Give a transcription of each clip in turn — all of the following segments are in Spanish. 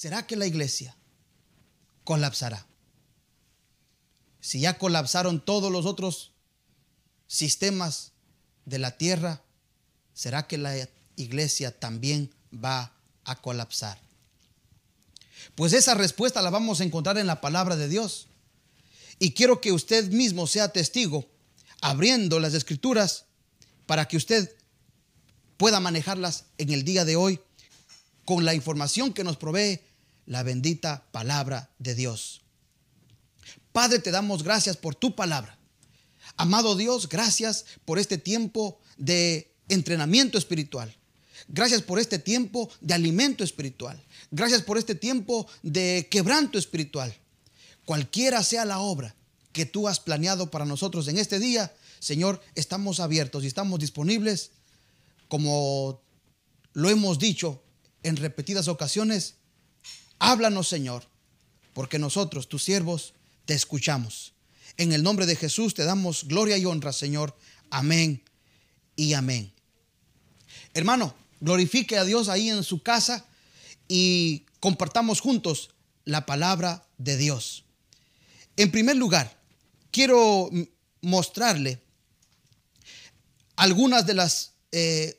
¿será que la iglesia colapsará? Si ya colapsaron todos los otros sistemas de la tierra, ¿será que la iglesia también va a colapsar? Pues esa respuesta la vamos a encontrar en la palabra de Dios. Y quiero que usted mismo sea testigo, abriendo las escrituras, para que usted pueda manejarlas en el día de hoy con la información que nos provee la bendita palabra de Dios. Padre, te damos gracias por tu palabra. Amado Dios, gracias por este tiempo de entrenamiento espiritual. Gracias por este tiempo de alimento espiritual. Gracias por este tiempo de quebranto espiritual. Cualquiera sea la obra que tú has planeado para nosotros en este día, Señor, estamos abiertos y estamos disponibles, como lo hemos dicho en repetidas ocasiones. Háblanos, Señor, porque nosotros, tus siervos, te escuchamos. En el nombre de Jesús te damos gloria y honra, Señor. Amén y amén. Hermano, glorifique a Dios ahí en su casa y compartamos juntos la palabra de Dios. En primer lugar, quiero mostrarle algunas de las eh,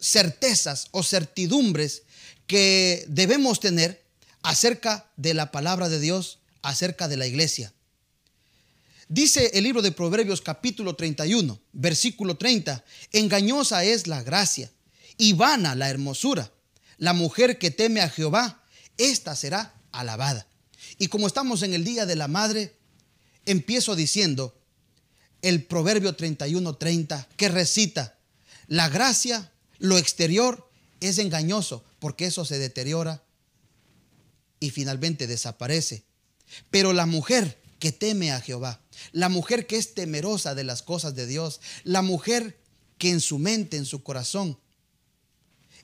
certezas o certidumbres que debemos tener acerca de la palabra de Dios, acerca de la iglesia. Dice el libro de Proverbios capítulo 31, versículo 30, engañosa es la gracia y vana la hermosura. La mujer que teme a Jehová, esta será alabada. Y como estamos en el Día de la Madre, empiezo diciendo el Proverbio 31, 30, que recita, la gracia, lo exterior, es engañoso, porque eso se deteriora y finalmente desaparece. Pero la mujer que teme a Jehová, la mujer que es temerosa de las cosas de Dios, la mujer que en su mente, en su corazón,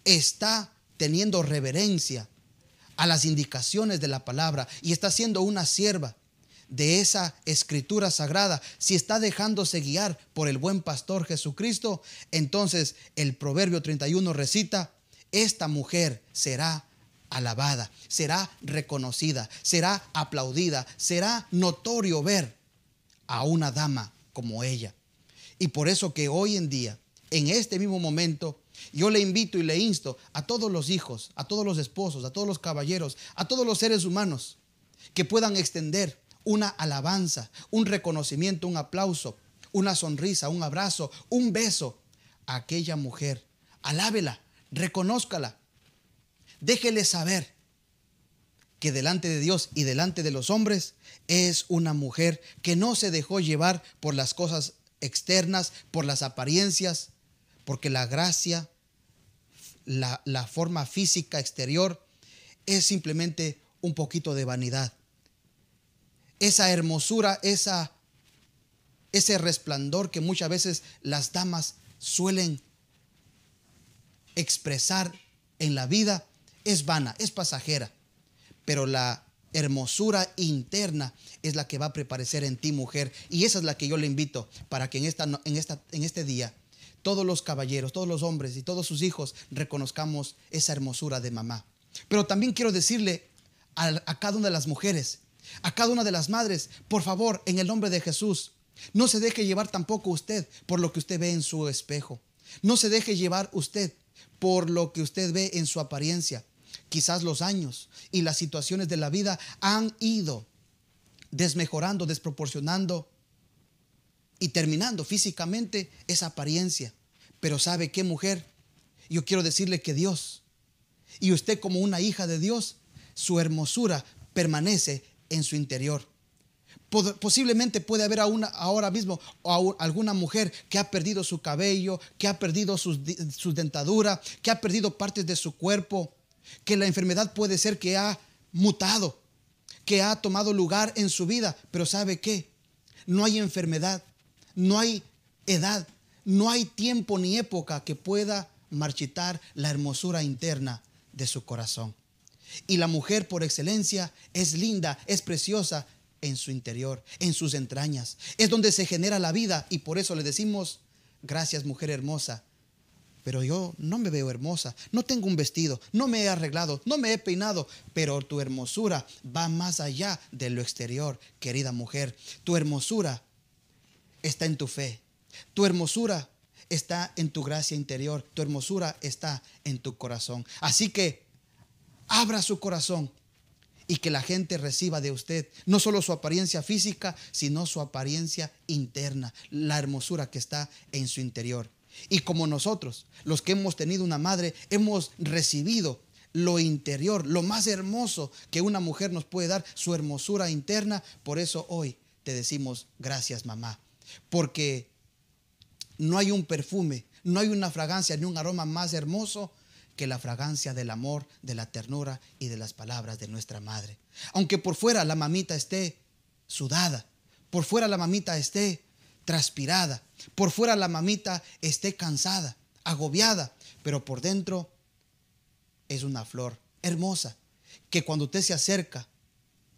está teniendo reverencia a las indicaciones de la palabra y está siendo una sierva de esa escritura sagrada, si está dejándose guiar por el buen pastor Jesucristo, entonces el Proverbio 31 recita, esta mujer será alabada, será reconocida, será aplaudida, será notorio ver a una dama como ella. Y por eso que hoy en día, en este mismo momento, yo le invito y le insto a todos los hijos, a todos los esposos, a todos los caballeros, a todos los seres humanos que puedan extender una alabanza, un reconocimiento, un aplauso, una sonrisa, un abrazo, un beso a aquella mujer. Alábela, reconózcala, déjele saber que delante de Dios y delante de los hombres es una mujer que no se dejó llevar por las cosas externas, por las apariencias, porque la gracia, la, forma física exterior es simplemente un poquito de vanidad. Esa hermosura, esa, ese resplandor que muchas veces las damas suelen expresar en la vida es vana, es pasajera, pero la hermosura interna es la que va a preparacer en ti, mujer. Y esa es la que yo le invito para que en, esta, en, esta, en este día todos los caballeros, todos los hombres y todos sus hijos reconozcamos esa hermosura de mamá. Pero también quiero decirle a, a cada una de las mujeres, a cada una de las madres, por favor, en el nombre de Jesús, no se deje llevar tampoco usted por lo que usted ve en su espejo. No se deje llevar usted por lo que usted ve en su apariencia. Quizás los años y las situaciones de la vida han ido desmejorando, desproporcionando y terminando físicamente esa apariencia. Pero ¿sabe qué mujer? Yo quiero decirle que Dios y usted como una hija de Dios, su hermosura permanece en su interior. Posiblemente puede haber ahora mismo alguna mujer que ha perdido su cabello, que ha perdido su, su dentadura, que ha perdido partes de su cuerpo, que la enfermedad puede ser que ha mutado, que ha tomado lugar en su vida, pero ¿sabe qué? No hay enfermedad, no hay edad, no hay tiempo ni época que pueda marchitar la hermosura interna de su corazón. Y la mujer por excelencia es linda, es preciosa en su interior, en sus entrañas. Es donde se genera la vida y por eso le decimos, gracias mujer hermosa, pero yo no me veo hermosa, no tengo un vestido, no me he arreglado, no me he peinado, pero tu hermosura va más allá de lo exterior, querida mujer. Tu hermosura está en tu fe, tu hermosura está en tu gracia interior, tu hermosura está en tu corazón. Así que abra su corazón y que la gente reciba de usted no solo su apariencia física, sino su apariencia interna, la hermosura que está en su interior. Y como nosotros, los que hemos tenido una madre, hemos recibido lo interior, lo más hermoso que una mujer nos puede dar, su hermosura interna, por eso hoy te decimos gracias mamá, porque no hay un perfume, no hay una fragancia ni un aroma más hermoso que la fragancia del amor, de la ternura y de las palabras de nuestra madre. Aunque por fuera la mamita esté sudada, por fuera la mamita esté transpirada, por fuera la mamita esté cansada, agobiada, pero por dentro es una flor hermosa, que cuando usted se acerca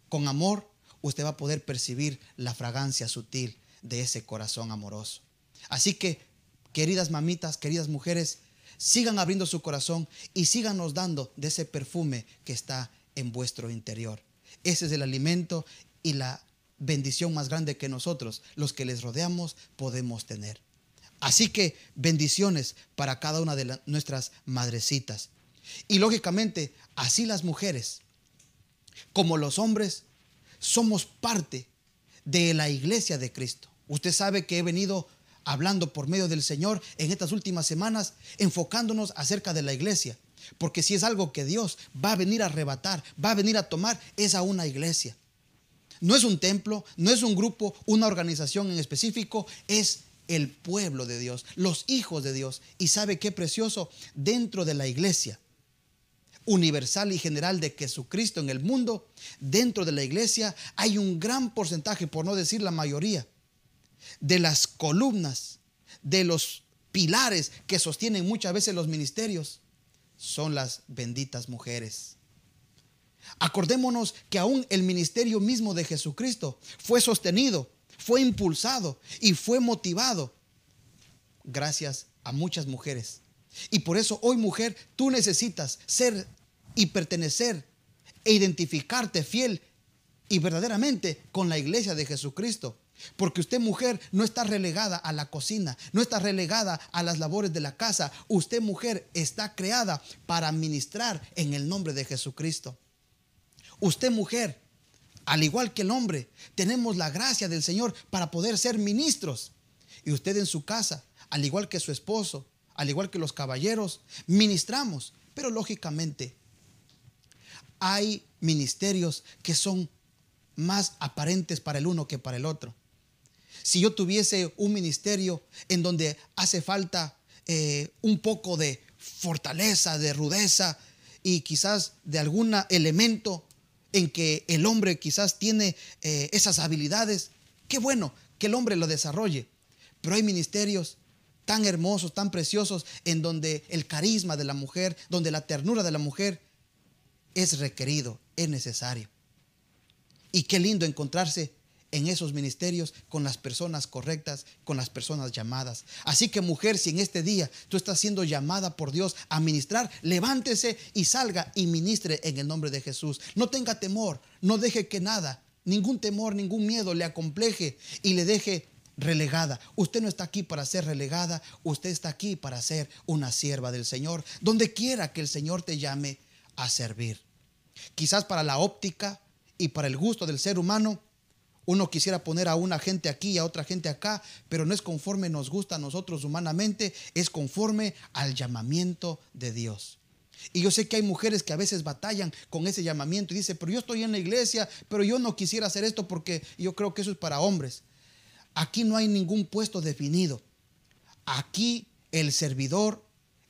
con amor, usted va a poder percibir la fragancia sutil de ese corazón amoroso. Así que, queridas mamitas, queridas mujeres, sigan abriendo su corazón y síganos dando de ese perfume que está en vuestro interior. Ese es el alimento y la bendición más grande que nosotros, los que les rodeamos, podemos tener. Así que bendiciones para cada una de nuestras madrecitas. Y lógicamente, así las mujeres, como los hombres, somos parte de la iglesia de Cristo. Usted sabe que he venido hablando por medio del Señor en estas últimas semanas, enfocándonos acerca de la iglesia. Porque si es algo que Dios va a venir a arrebatar, va a venir a tomar, es a una iglesia. No es un templo, no es un grupo, una organización en específico, es el pueblo de Dios, los hijos de Dios. Y sabe qué precioso, dentro de la iglesia universal y general de Jesucristo en el mundo, dentro de la iglesia hay un gran porcentaje, por no decir la mayoría, de las columnas, de los pilares que sostienen muchas veces los ministerios, son las benditas mujeres. Acordémonos que aún el ministerio mismo de Jesucristo fue sostenido, fue impulsado y fue motivado gracias a muchas mujeres. Y por eso hoy mujer, tú necesitas ser y pertenecer e identificarte fiel y verdaderamente con la iglesia de Jesucristo. Porque usted mujer no está relegada a la cocina, no está relegada a las labores de la casa. Usted mujer está creada para ministrar en el nombre de Jesucristo. Usted mujer, al igual que el hombre, tenemos la gracia del Señor para poder ser ministros. Y usted en su casa, al igual que su esposo, al igual que los caballeros, ministramos. Pero lógicamente hay ministerios que son más aparentes para el uno que para el otro. Si yo tuviese un ministerio en donde hace falta eh, un poco de fortaleza, de rudeza y quizás de algún elemento en que el hombre quizás tiene eh, esas habilidades, qué bueno que el hombre lo desarrolle. Pero hay ministerios tan hermosos, tan preciosos, en donde el carisma de la mujer, donde la ternura de la mujer es requerido, es necesario. Y qué lindo encontrarse en esos ministerios con las personas correctas, con las personas llamadas. Así que mujer, si en este día tú estás siendo llamada por Dios a ministrar, levántese y salga y ministre en el nombre de Jesús. No tenga temor, no deje que nada, ningún temor, ningún miedo le acompleje y le deje relegada. Usted no está aquí para ser relegada, usted está aquí para ser una sierva del Señor, donde quiera que el Señor te llame a servir. Quizás para la óptica y para el gusto del ser humano, uno quisiera poner a una gente aquí y a otra gente acá, pero no es conforme nos gusta a nosotros humanamente, es conforme al llamamiento de Dios. Y yo sé que hay mujeres que a veces batallan con ese llamamiento y dicen, pero yo estoy en la iglesia, pero yo no quisiera hacer esto porque yo creo que eso es para hombres. Aquí no hay ningún puesto definido. Aquí el servidor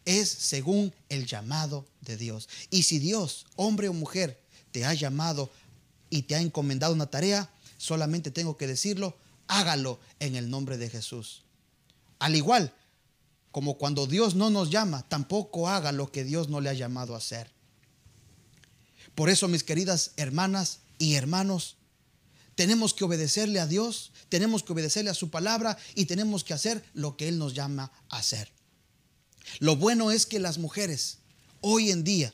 es según el llamado de Dios. Y si Dios, hombre o mujer, te ha llamado y te ha encomendado una tarea, solamente tengo que decirlo, hágalo en el nombre de Jesús. Al igual como cuando Dios no nos llama, tampoco haga lo que Dios no le ha llamado a hacer. Por eso, mis queridas hermanas y hermanos, tenemos que obedecerle a Dios, tenemos que obedecerle a su palabra y tenemos que hacer lo que Él nos llama a hacer. Lo bueno es que las mujeres hoy en día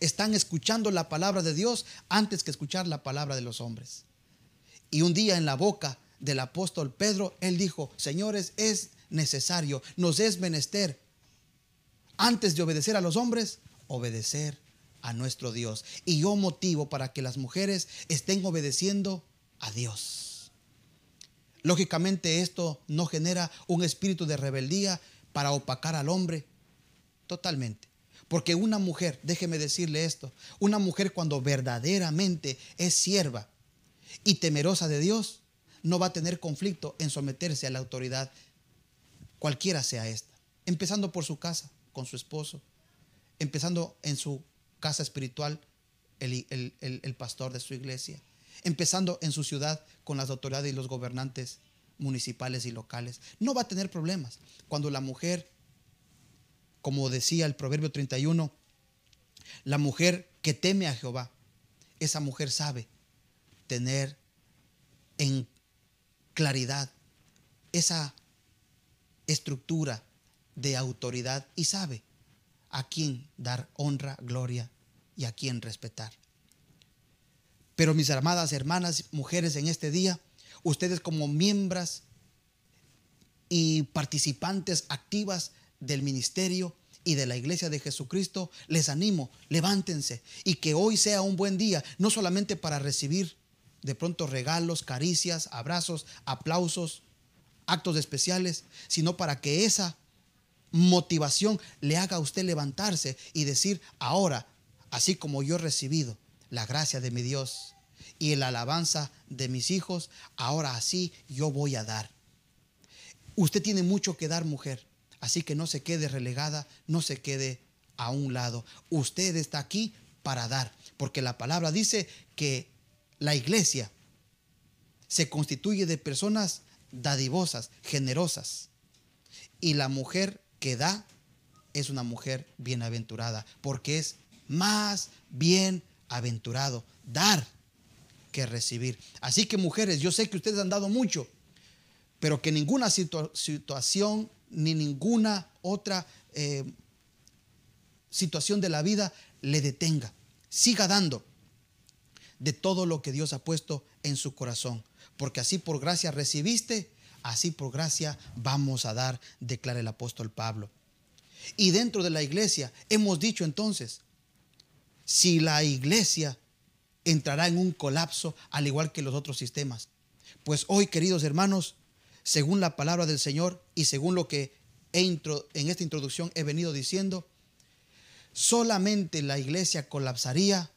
están escuchando la palabra de Dios antes que escuchar la palabra de los hombres. Y un día en la boca del apóstol Pedro, él dijo, señores, es necesario, nos es menester, antes de obedecer a los hombres, obedecer a nuestro Dios. Y yo motivo para que las mujeres estén obedeciendo a Dios. Lógicamente esto no genera un espíritu de rebeldía para opacar al hombre totalmente. Porque una mujer, déjeme decirle esto, una mujer cuando verdaderamente es sierva y temerosa de Dios, no va a tener conflicto en someterse a la autoridad, cualquiera sea esta. Empezando por su casa, con su esposo, empezando en su casa espiritual, el, el pastor de su iglesia, empezando en su ciudad con las autoridades y los gobernantes municipales y locales. No va a tener problemas. Cuando la mujer como decía el Proverbio 31, la mujer que teme a Jehová, esa mujer sabe tener en claridad esa estructura de autoridad y sabe a quién dar honra, gloria y a quién respetar. Pero mis amadas hermanas, mujeres en este día, ustedes como miembros y participantes activas del ministerio y de la iglesia de Jesucristo, les animo, levántense y que hoy sea un buen día, no solamente para recibir de pronto regalos, caricias, abrazos, aplausos, actos especiales, sino para que esa motivación le haga a usted levantarse y decir, ahora, así como yo he recibido la gracia de mi Dios y la alabanza de mis hijos, ahora así yo voy a dar. Usted tiene mucho que dar, mujer. Así que no se quede relegada, no se quede a un lado. Usted está aquí para dar, porque la palabra dice que la iglesia se constituye de personas dadivosas, generosas. Y la mujer que da es una mujer bienaventurada, porque es más bienaventurado dar que recibir. Así que mujeres, yo sé que ustedes han dado mucho, pero que ninguna situación ni ninguna otra eh, situación de la vida le detenga. Siga dando de todo lo que Dios ha puesto en su corazón. Porque así por gracia recibiste, así por gracia vamos a dar, declara el apóstol Pablo. Y dentro de la iglesia hemos dicho entonces, si la iglesia entrará en un colapso al igual que los otros sistemas. Pues hoy, queridos hermanos, según la palabra del Señor y según lo que en esta introducción he venido diciendo, solamente la iglesia colapsaría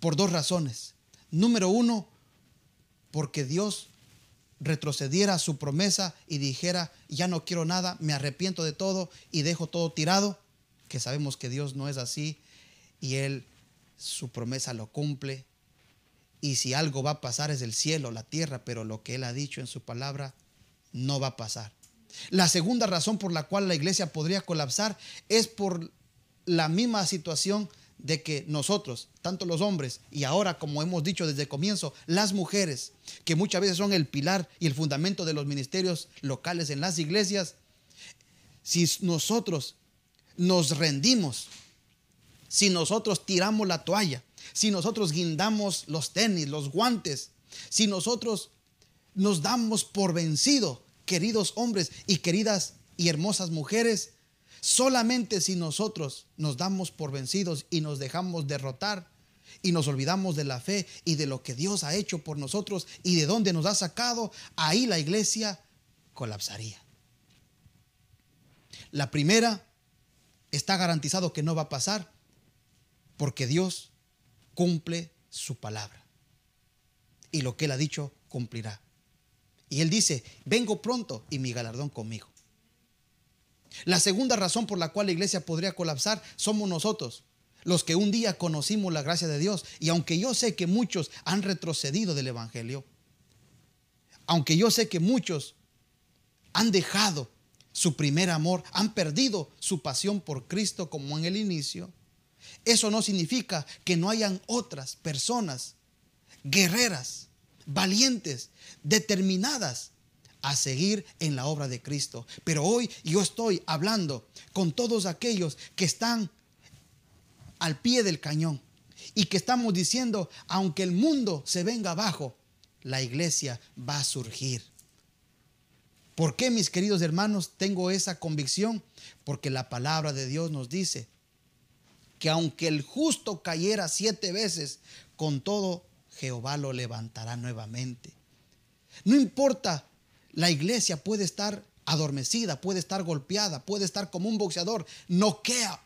por dos razones. Número uno, porque Dios retrocediera su promesa y dijera, ya no quiero nada, me arrepiento de todo y dejo todo tirado, que sabemos que Dios no es así y Él su promesa lo cumple. Y si algo va a pasar es el cielo, la tierra, pero lo que Él ha dicho en su palabra no va a pasar. La segunda razón por la cual la iglesia podría colapsar es por la misma situación de que nosotros, tanto los hombres y ahora, como hemos dicho desde comienzo, las mujeres, que muchas veces son el pilar y el fundamento de los ministerios locales en las iglesias, si nosotros nos rendimos, si nosotros tiramos la toalla, si nosotros guindamos los tenis, los guantes, si nosotros nos damos por vencido, queridos hombres y queridas y hermosas mujeres, solamente si nosotros nos damos por vencidos y nos dejamos derrotar y nos olvidamos de la fe y de lo que Dios ha hecho por nosotros y de dónde nos ha sacado, ahí la iglesia colapsaría. La primera está garantizado que no va a pasar porque Dios cumple su palabra. Y lo que Él ha dicho cumplirá. Y él dice, vengo pronto y mi galardón conmigo. La segunda razón por la cual la iglesia podría colapsar somos nosotros, los que un día conocimos la gracia de Dios. Y aunque yo sé que muchos han retrocedido del Evangelio, aunque yo sé que muchos han dejado su primer amor, han perdido su pasión por Cristo como en el inicio, eso no significa que no hayan otras personas guerreras valientes, determinadas a seguir en la obra de Cristo. Pero hoy yo estoy hablando con todos aquellos que están al pie del cañón y que estamos diciendo, aunque el mundo se venga abajo, la iglesia va a surgir. ¿Por qué, mis queridos hermanos, tengo esa convicción? Porque la palabra de Dios nos dice que aunque el justo cayera siete veces, con todo Jehová lo levantará nuevamente. No importa, la iglesia puede estar adormecida, puede estar golpeada, puede estar como un boxeador, noquea,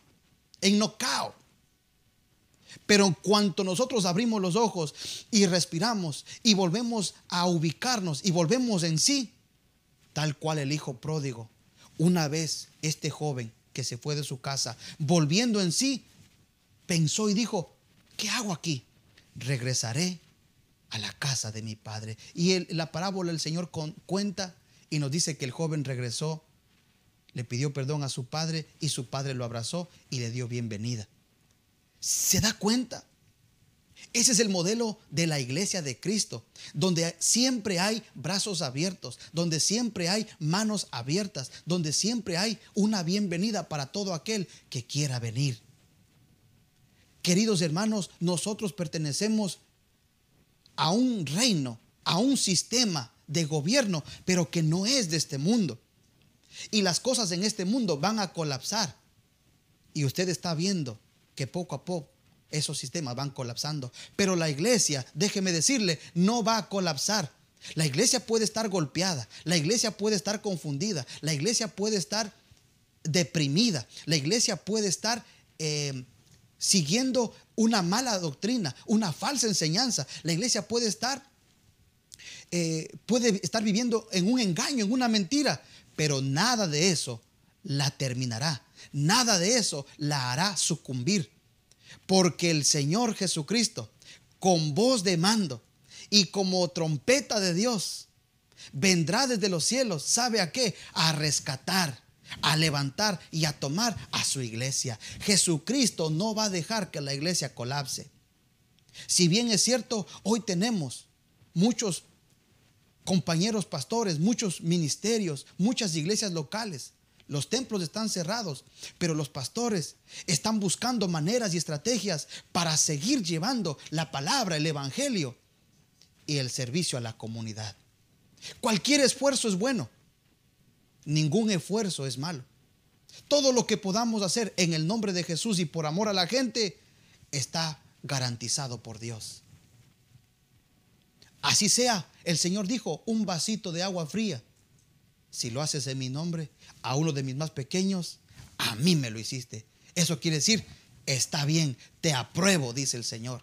en knockout. Pero en cuanto nosotros abrimos los ojos y respiramos y volvemos a ubicarnos y volvemos en sí, tal cual el hijo pródigo, una vez este joven que se fue de su casa, volviendo en sí, pensó y dijo, ¿qué hago aquí? Regresaré a la casa de mi padre. Y la parábola el Señor cuenta y nos dice que el joven regresó, le pidió perdón a su padre y su padre lo abrazó y le dio bienvenida. ¿Se da cuenta? Ese es el modelo de la iglesia de Cristo, donde siempre hay brazos abiertos, donde siempre hay manos abiertas, donde siempre hay una bienvenida para todo aquel que quiera venir. Queridos hermanos, nosotros pertenecemos a un reino, a un sistema de gobierno, pero que no es de este mundo. Y las cosas en este mundo van a colapsar. Y usted está viendo que poco a poco esos sistemas van colapsando. Pero la iglesia, déjeme decirle, no va a colapsar. La iglesia puede estar golpeada, la iglesia puede estar confundida, la iglesia puede estar deprimida, la iglesia puede estar eh, siguiendo una mala doctrina, una falsa enseñanza. La iglesia puede estar, eh, puede estar viviendo en un engaño, en una mentira, pero nada de eso la terminará. Nada de eso la hará sucumbir. Porque el Señor Jesucristo, con voz de mando y como trompeta de Dios, vendrá desde los cielos, ¿sabe a qué? A rescatar, a levantar y a tomar a su iglesia. Jesucristo no va a dejar que la iglesia colapse. Si bien es cierto, hoy tenemos muchos compañeros pastores, muchos ministerios, muchas iglesias locales los templos están cerrados, pero los pastores están buscando maneras y estrategias para seguir llevando la palabra, el evangelio y el servicio a la comunidad. Cualquier esfuerzo es bueno. Ningún esfuerzo es malo. Todo lo que podamos hacer en el nombre de Jesús y por amor a la gente está garantizado por Dios. Así sea, el Señor dijo, un vasito de agua fría si lo haces en mi nombre, a uno de mis más pequeños, a mí me lo hiciste. Eso quiere decir, está bien, te apruebo, dice el Señor.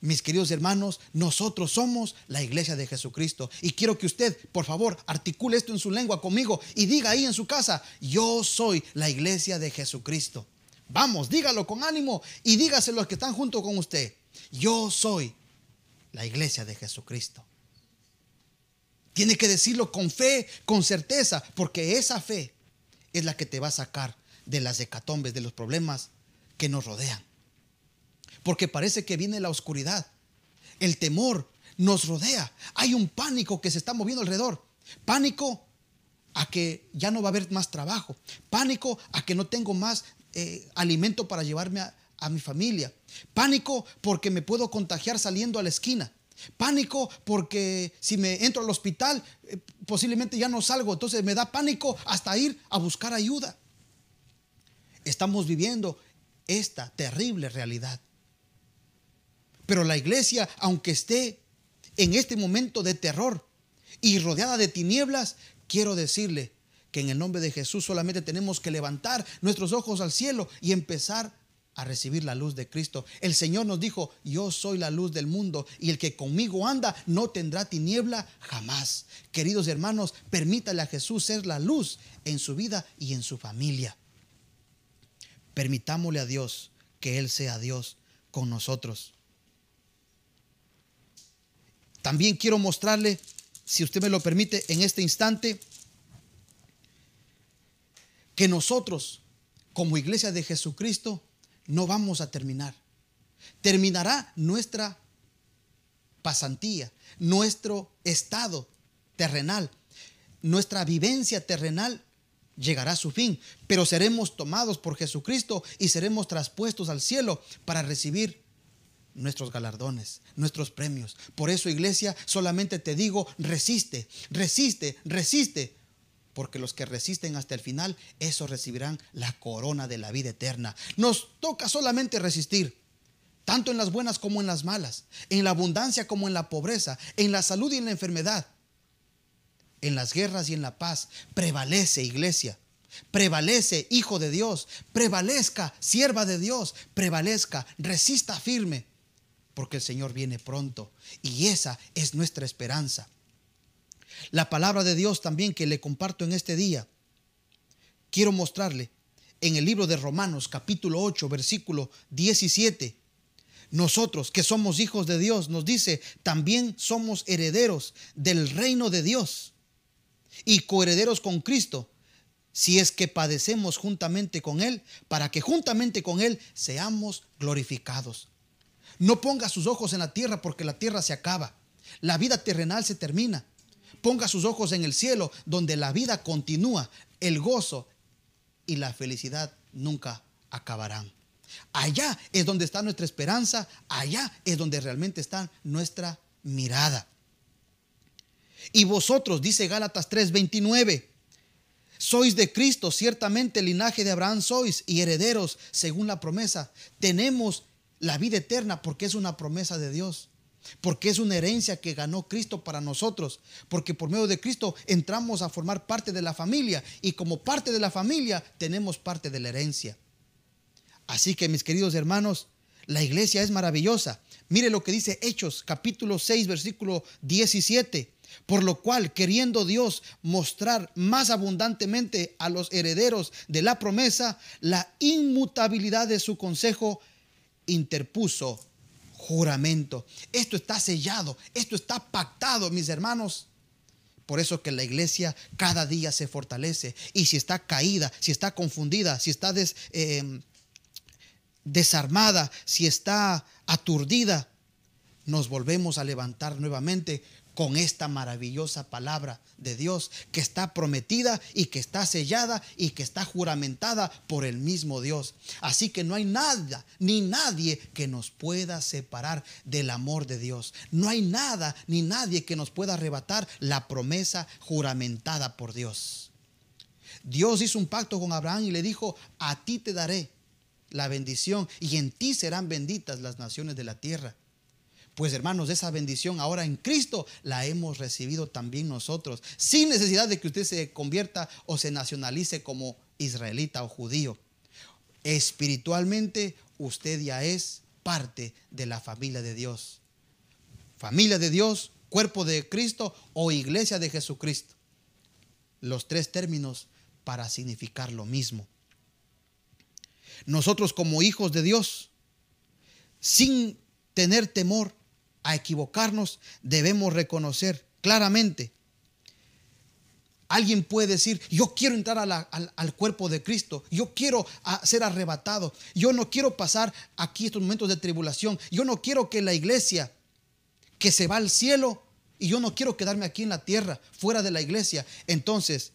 Mis queridos hermanos, nosotros somos la iglesia de Jesucristo. Y quiero que usted, por favor, articule esto en su lengua conmigo y diga ahí en su casa, yo soy la iglesia de Jesucristo. Vamos, dígalo con ánimo y dígaselo a los que están junto con usted. Yo soy la iglesia de Jesucristo. Tiene que decirlo con fe, con certeza, porque esa fe es la que te va a sacar de las hecatombes, de los problemas que nos rodean. Porque parece que viene la oscuridad. El temor nos rodea. Hay un pánico que se está moviendo alrededor. Pánico a que ya no va a haber más trabajo. Pánico a que no tengo más eh, alimento para llevarme a mi familia. Pánico porque me puedo contagiar saliendo a la esquina. Pánico porque si me entro al hospital eh, posiblemente ya no salgo. Entonces me da pánico hasta ir a buscar ayuda. Estamos viviendo esta terrible realidad. Pero la iglesia, aunque esté en este momento de terror y rodeada de tinieblas, quiero decirle que en el nombre de Jesús solamente tenemos que levantar nuestros ojos al cielo y empezar a recibir la luz de Cristo. El Señor nos dijo, yo soy la luz del mundo y el que conmigo anda no tendrá tiniebla jamás. Queridos hermanos, permítale a Jesús ser la luz en su vida y en su familia. Permitámosle a Dios que Él sea Dios con nosotros. También quiero mostrarle, si usted me lo permite, en este instante, que nosotros, como iglesia de Jesucristo, no vamos a terminar. Terminará nuestra pasantía, nuestro estado terrenal, nuestra vivencia terrenal llegará a su fin, pero seremos tomados por Jesucristo y seremos traspuestos al cielo para recibir nuestros galardones, nuestros premios. Por eso, iglesia, solamente te digo, resiste, resiste, resiste. Porque los que resisten hasta el final, esos recibirán la corona de la vida eterna. Nos toca solamente resistir, tanto en las buenas como en las malas, en la abundancia como en la pobreza, en la salud y en la enfermedad, en las guerras y en la paz. Prevalece, iglesia. Prevalece, hijo de Dios. Prevalezca, sierva de Dios. Prevalezca, resista firme porque el Señor viene pronto y esa es nuestra esperanza. La palabra de Dios también que le comparto en este día, quiero mostrarle en el libro de Romanos capítulo 8 versículo 17. Nosotros que somos hijos de Dios, nos dice, también somos herederos del reino de Dios y coherederos con Cristo, si es que padecemos juntamente con Él, para que juntamente con Él seamos glorificados. No ponga sus ojos en la tierra porque la tierra se acaba. La vida terrenal se termina. Ponga sus ojos en el cielo donde la vida continúa. El gozo y la felicidad nunca acabarán. Allá es donde está nuestra esperanza. Allá es donde realmente está nuestra mirada. Y vosotros, dice Gálatas 3:29, sois de Cristo, ciertamente linaje de Abraham sois y herederos según la promesa. Tenemos la vida eterna porque es una promesa de Dios. Porque es una herencia que ganó Cristo para nosotros. Porque por medio de Cristo entramos a formar parte de la familia. Y como parte de la familia tenemos parte de la herencia. Así que mis queridos hermanos, la iglesia es maravillosa. Mire lo que dice Hechos capítulo 6 versículo 17. Por lo cual, queriendo Dios mostrar más abundantemente a los herederos de la promesa la inmutabilidad de su consejo, interpuso juramento. Esto está sellado, esto está pactado, mis hermanos. Por eso que la iglesia cada día se fortalece. Y si está caída, si está confundida, si está em, desarmada, si está aturdida, nos volvemos a levantar nuevamente con esta maravillosa palabra de Dios que está prometida y que está sellada y que está juramentada por el mismo Dios. Así que no hay nada ni nadie que nos pueda separar del amor de Dios. No hay nada ni nadie que nos pueda arrebatar la promesa juramentada por Dios. Dios hizo un pacto con Abraham y le dijo, a ti te daré la bendición y en ti serán benditas las naciones de la tierra. Pues hermanos, esa bendición ahora en Cristo la hemos recibido también nosotros, sin necesidad de que usted se convierta o se nacionalice como israelita o judío. Espiritualmente usted ya es parte de la familia de Dios. Familia de Dios, cuerpo de Cristo o iglesia de Jesucristo. Los tres términos para significar lo mismo. Nosotros como hijos de Dios, sin tener temor, a equivocarnos, debemos reconocer claramente. Alguien puede decir, yo quiero entrar al, cuerpo de Cristo, yo quiero ser arrebatado, yo no quiero pasar aquí estos momentos de tribulación, yo no quiero que la iglesia que se va al cielo y yo no quiero quedarme aquí en la tierra, fuera de la iglesia. Entonces,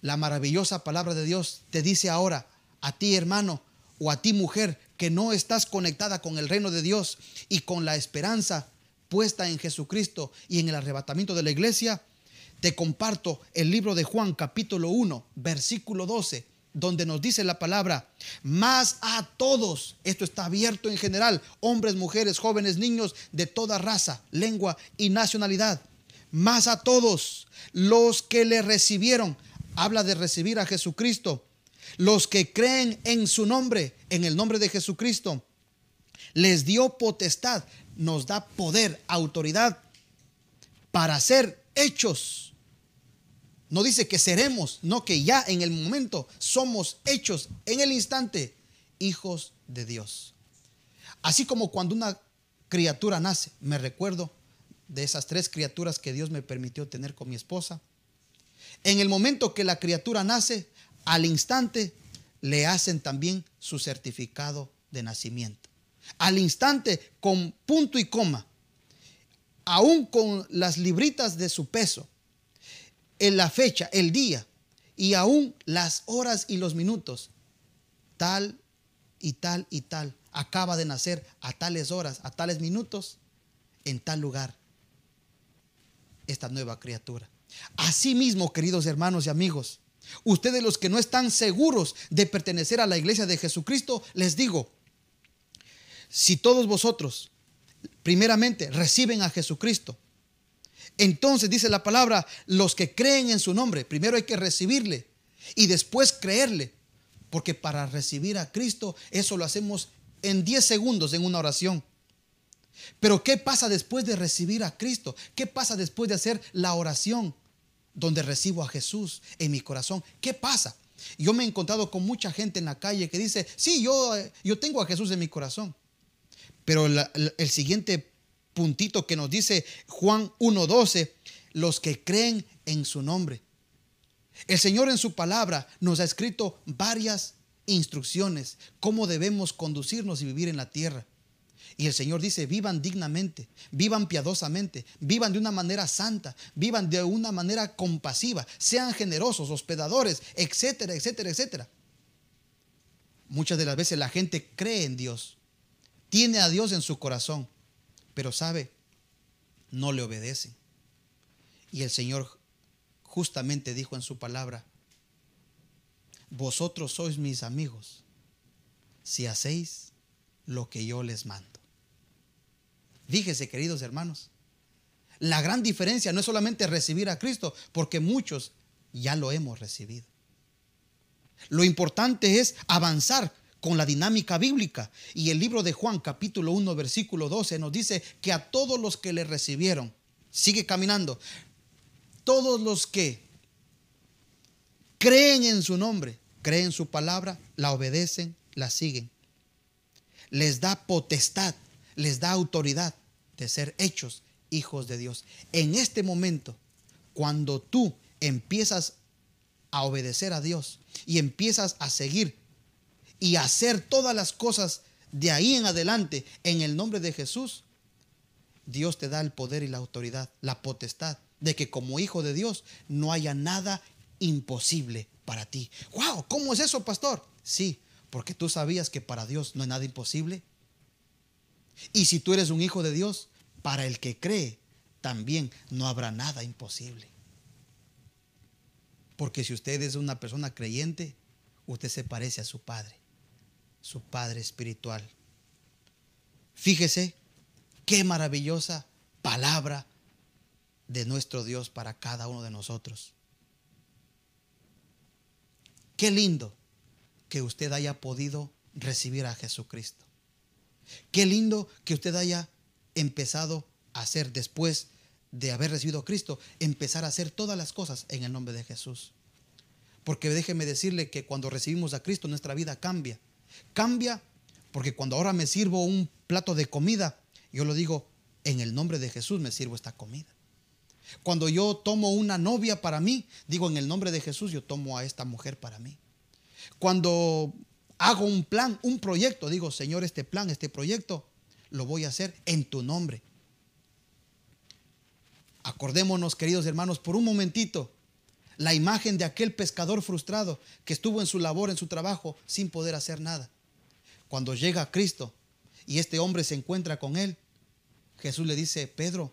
la maravillosa palabra de Dios te dice ahora, a ti hermano o a ti mujer, que no estás conectada con el reino de Dios y con la esperanza puesta en Jesucristo y en el arrebatamiento de la iglesia, te comparto el libro de Juan capítulo 1, versículo 12, donde nos dice la palabra, más a todos, esto está abierto en general, hombres, mujeres, jóvenes, niños de toda raza, lengua y nacionalidad, más a todos los que le recibieron, habla de recibir a Jesucristo, los que creen en su nombre, en el nombre de Jesucristo, les dio potestad, nos da poder, autoridad para ser hechos. No dice que seremos, no que ya en el momento somos hechos en el instante hijos de Dios. Así como cuando una criatura nace, me recuerdo de esas tres criaturas que Dios me permitió tener con mi esposa. En el momento que la criatura nace, al instante le hacen también su certificado de nacimiento. Al instante, con punto y coma. aún con las libritas de su peso, en la fecha, el día y aún las horas y los minutos, tal y tal y tal, acaba de nacer a tales horas, a tales minutos, en tal lugar, esta nueva criatura. Asimismo, queridos hermanos y amigos, ustedes los que no están seguros de pertenecer a la iglesia de Jesucristo, les digo, si todos vosotros primeramente reciben a Jesucristo, entonces dice la palabra, los que creen en su nombre, primero hay que recibirle y después creerle, porque para recibir a Cristo eso lo hacemos en 10 segundos en una oración. Pero ¿qué pasa después de recibir a Cristo? ¿Qué pasa después de hacer la oración donde recibo a Jesús en mi corazón? ¿Qué pasa? Yo me he encontrado con mucha gente en la calle que dice, sí, yo, yo tengo a Jesús en mi corazón. Pero el siguiente puntito que nos dice Juan 1.12, los que creen en su nombre. El Señor en su palabra nos ha escrito varias instrucciones, cómo debemos conducirnos y vivir en la tierra. Y el Señor dice, vivan dignamente, vivan piadosamente, vivan de una manera santa, vivan de una manera compasiva, sean generosos, hospedadores, etcétera, etcétera, etcétera. Muchas de las veces la gente cree en Dios, tiene a Dios en su corazón, pero sabe, no le obedecen. Y el Señor justamente dijo en su palabra, vosotros sois mis amigos si hacéis lo que yo les mando. Fíjese, queridos hermanos, la gran diferencia no es solamente recibir a Cristo, porque muchos ya lo hemos recibido. Lo importante es avanzar con la dinámica bíblica. Y el libro de Juan capítulo 1 versículo 12 nos dice que a todos los que le recibieron, sigue caminando, todos los que creen en su nombre, creen su palabra, la obedecen, la siguen. Les da potestad, les da autoridad de ser hechos hijos de Dios. En este momento, cuando tú empiezas a obedecer a Dios y empiezas a seguir y hacer todas las cosas de ahí en adelante en el nombre de Jesús, Dios te da el poder y la autoridad, la potestad de que como hijo de Dios no haya nada imposible para ti. ¡Wow! ¿Cómo es eso, pastor? Sí, porque tú sabías que para Dios no hay nada imposible. Y si tú eres un hijo de Dios, para el que cree, también no habrá nada imposible. Porque si usted es una persona creyente, usted se parece a su Padre su Padre Espiritual. Fíjese qué maravillosa palabra de nuestro Dios para cada uno de nosotros. Qué lindo que usted haya podido recibir a Jesucristo. Qué lindo que usted haya empezado a hacer después de haber recibido a Cristo, empezar a hacer todas las cosas en el nombre de Jesús. Porque déjeme decirle que cuando recibimos a Cristo nuestra vida cambia. Cambia porque cuando ahora me sirvo un plato de comida, yo lo digo, en el nombre de Jesús me sirvo esta comida. Cuando yo tomo una novia para mí, digo, en el nombre de Jesús yo tomo a esta mujer para mí. Cuando hago un plan, un proyecto, digo, Señor, este plan, este proyecto, lo voy a hacer en tu nombre. Acordémonos, queridos hermanos, por un momentito, la imagen de aquel pescador frustrado que estuvo en su labor, en su trabajo, sin poder hacer nada. Cuando llega Cristo y este hombre se encuentra con él, Jesús le dice, Pedro,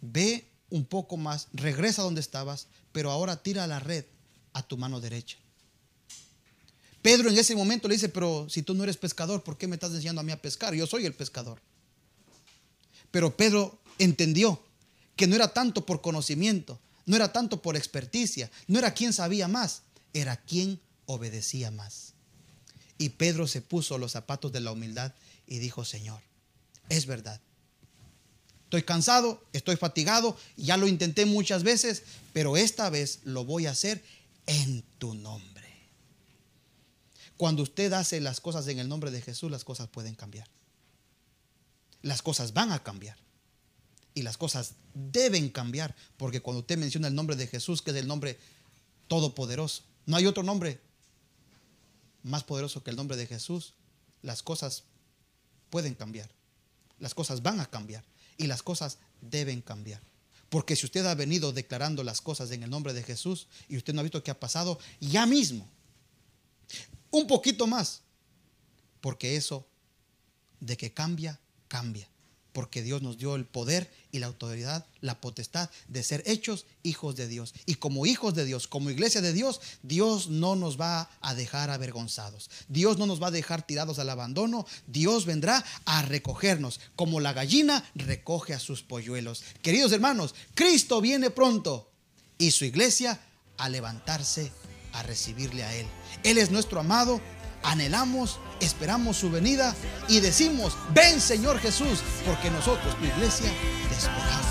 ve un poco más, regresa donde estabas, pero ahora tira la red a tu mano derecha. Pedro en ese momento le dice, pero si tú no eres pescador, ¿por qué me estás enseñando a mí a pescar? Yo soy el pescador. Pero Pedro entendió que no era tanto por conocimiento, no era tanto por experticia, no era quien sabía más, era quien obedecía más. Y Pedro se puso los zapatos de la humildad y dijo, Señor, es verdad. Estoy cansado, estoy fatigado, ya lo intenté muchas veces, pero esta vez lo voy a hacer en tu nombre. Cuando usted hace las cosas en el nombre de Jesús, las cosas pueden cambiar. Las cosas van a cambiar y las cosas deben cambiar, porque cuando usted menciona el nombre de Jesús, que es el nombre todopoderoso, no hay otro nombre más poderoso que el nombre de Jesús, las cosas pueden cambiar, las cosas van a cambiar y las cosas deben cambiar. Porque si usted ha venido declarando las cosas en el nombre de Jesús y usted no ha visto qué ha pasado, ya mismo, un poquito más, porque eso de que cambia, cambia porque Dios nos dio el poder y la autoridad, la potestad de ser hechos hijos de Dios. Y como hijos de Dios, como iglesia de Dios, Dios no nos va a dejar avergonzados. Dios no nos va a dejar tirados al abandono. Dios vendrá a recogernos, como la gallina recoge a sus polluelos. Queridos hermanos, Cristo viene pronto y su iglesia a levantarse a recibirle a Él. Él es nuestro amado anhelamos, esperamos su venida y decimos, ven Señor Jesús, porque nosotros, tu iglesia, te.